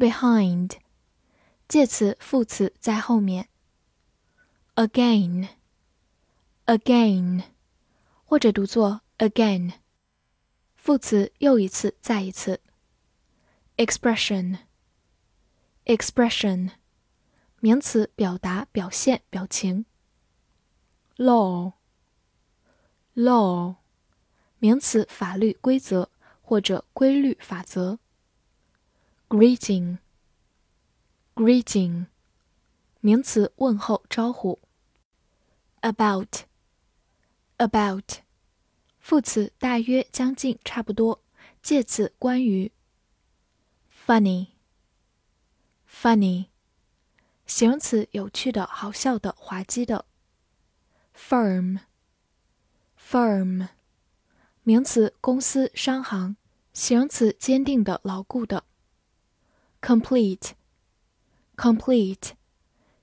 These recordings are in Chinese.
behind，介词副词在后面。again，again，或者读作 again，副词又一次再一次。expression，expression，名词表达表现表情。law，law，名词法律规则或者规律法则。Greeting, greeting，名词，问候、招呼。About, about，副词，大约、将近、差不多。介词，关于。Funny, funny，形容词，有趣的、好笑的、滑稽的。Firm, firm，名词，公司、商行。形容词，坚定的、牢固的。complete, complete，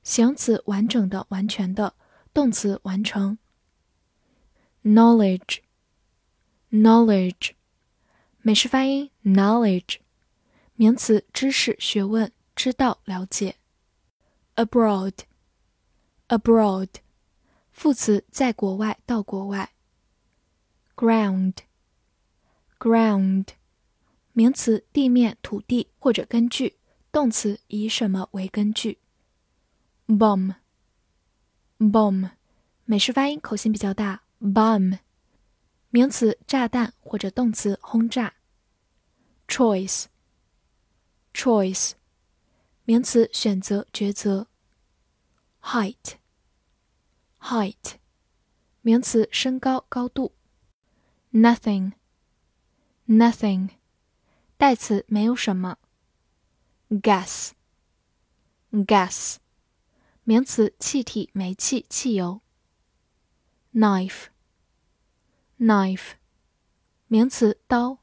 形容词完整的、完全的，动词完成。knowledge, knowledge，美式发音 knowledge，名词知识、学问、知道、了解。abroad, abroad，副词在国外、到国外。ground, ground。名词地面、土地或者根据； 动词以什么为根据。bomb，bomb，美式发音口型比较大。bomb，名词炸弹或者动词轰炸。choice，choice，名词选择、抉择。height，height，名词身高、高度。nothing，nothing。代词没有什么。gas，gas，名词气体、煤气、汽油。knife，knife，名词刀。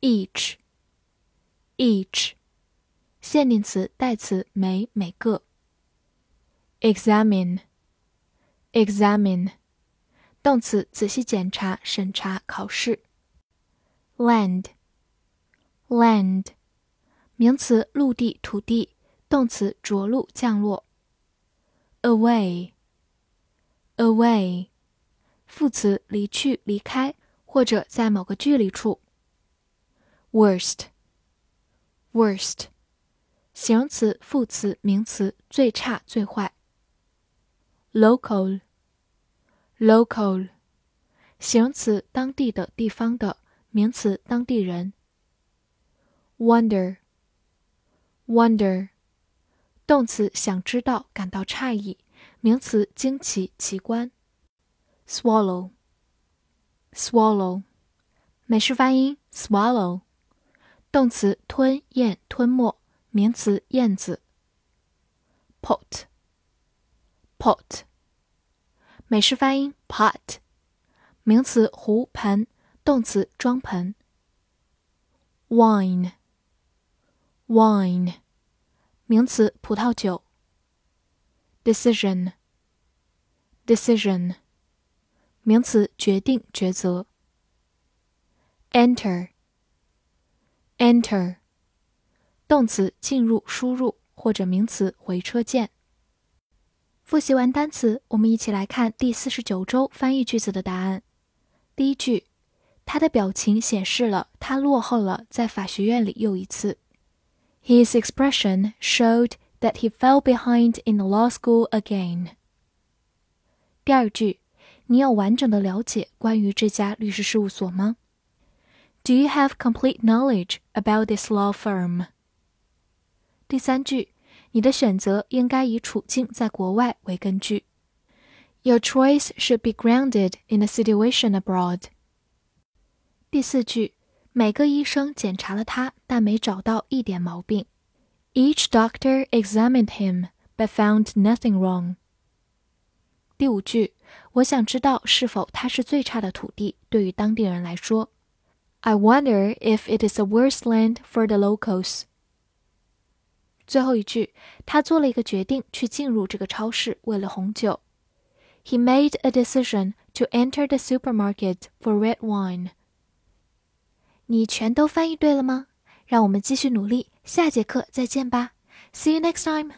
each，each，限定词代词每每个。examine，examine，动词仔细检查、审查、考试。land。land， 名词，陆地、土地；动词，着陆、降落。away，away，副词，离去、离开，或者在某个距离处。worst，worst，形容词、副词、名词，最差、最坏。local，local，形容词，当地的、地方的；名词，当地人。Wonder, wonder，动词想知道、感到诧异；名词惊奇、奇观。Swallow, swallow，美式发音 swallow，动词吞咽、吞没；名词燕子。Pot, pot，美式发音 pot，名词壶、盆；动词装盆。Wine。 Wine，名词，葡萄酒。Decision，decision，名词，决定、抉择。Enter，enter，动词，进入、输入，或者名词，回车键。复习完单词，我们一起来看第四十九周翻译句子的答案。第一句，他的表情显示了他落后了在法学院里又一次。His expression showed that he fell behind in the law school again. 第二句，你有完整的了解关于这家律师事务所吗？Do you have complete knowledge about this law firm? 第三句，你的选择应该以处境在国外为根据。Your choice should be grounded in a situation abroad. 第四句， 每个医生检查了他，但没找到一点毛病。Each doctor examined him, but found nothing wrong. 第五句，我想知道是否它是最差的土地，对于当地人来说。I wonder if it is the worst land for the locals. 最后一句，他做了一个决定去进入这个超市，为了红酒。He made a decision to enter the supermarket for red wine. 你全都翻译对了吗？让我们继续努力，下节课再见吧。See you next time.